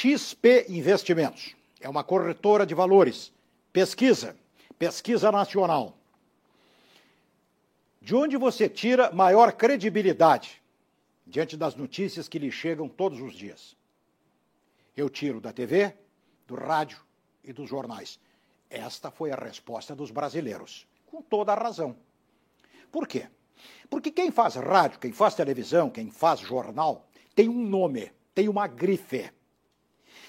XP Investimentos é uma corretora de valores. Pesquisa, pesquisa nacional. De onde você tira maior credibilidade diante das notícias que lhe chegam todos os dias? Eu tiro da TV, do rádio e dos jornais. Esta foi a resposta dos brasileiros, com toda a razão. Por quê? Porque quem faz rádio, quem faz televisão, quem faz jornal, tem um nome, tem uma grife.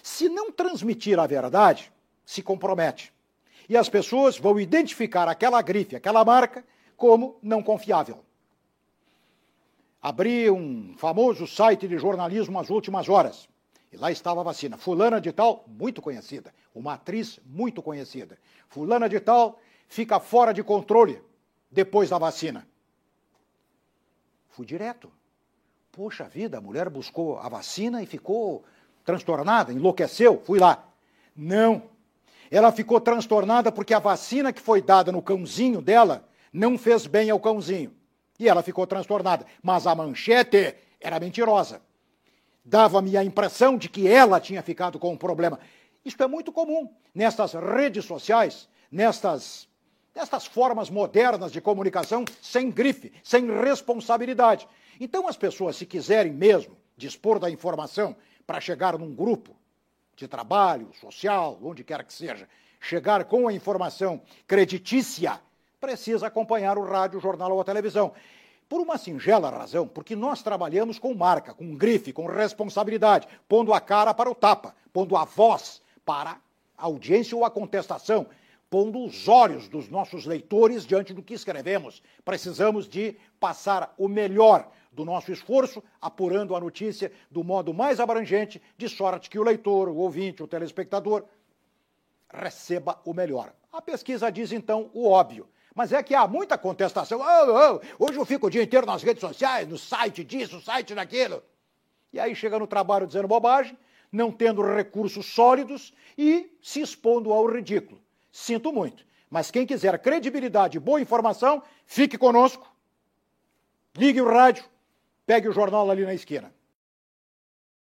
Se não transmitir a verdade, se compromete. E as pessoas vão identificar aquela grife, aquela marca, como não confiável. Abri um famoso site de jornalismo às últimas horas. E lá estava a vacina. Fulana de tal, muito conhecida. Uma atriz muito conhecida. Fulana de tal fica fora de controle depois da vacina. Fui direto. Poxa vida, a mulher buscou a vacina e ficou transtornada, enlouqueceu, fui lá. Não. Ela ficou transtornada porque a vacina que foi dada no cãozinho dela não fez bem ao cãozinho. E ela ficou transtornada. Mas a manchete era mentirosa. Dava-me a impressão de que ela tinha ficado com um problema. Isto é muito comum nestas redes sociais, nestas, nestas formas modernas de comunicação sem grife, sem responsabilidade. Então, as pessoas, se quiserem mesmo dispor da informação para chegar num grupo de trabalho, social, onde quer que seja, chegar com a informação creditícia, precisa acompanhar o rádio, o jornal ou a televisão. Por uma singela razão, porque nós trabalhamos com marca, com grife, com responsabilidade, pondo a cara para o tapa, pondo a voz para a audiência ou a contestação, pondo os olhos dos nossos leitores diante do que escrevemos. Precisamos de passar o melhor do nosso esforço, apurando a notícia do modo mais abrangente, de sorte que o leitor, o ouvinte, o telespectador receba o melhor. A pesquisa diz então o óbvio. Mas é que há muita contestação. Oh, oh, hoje eu fico o dia inteiro nas redes sociais, no site disso, site daquilo. E aí chega no trabalho dizendo bobagem, não tendo recursos sólidos e se expondo ao ridículo. Sinto muito. Mas quem quiser credibilidade e boa informação, fique conosco. Ligue o rádio, Pegue o jornal ali na esquina.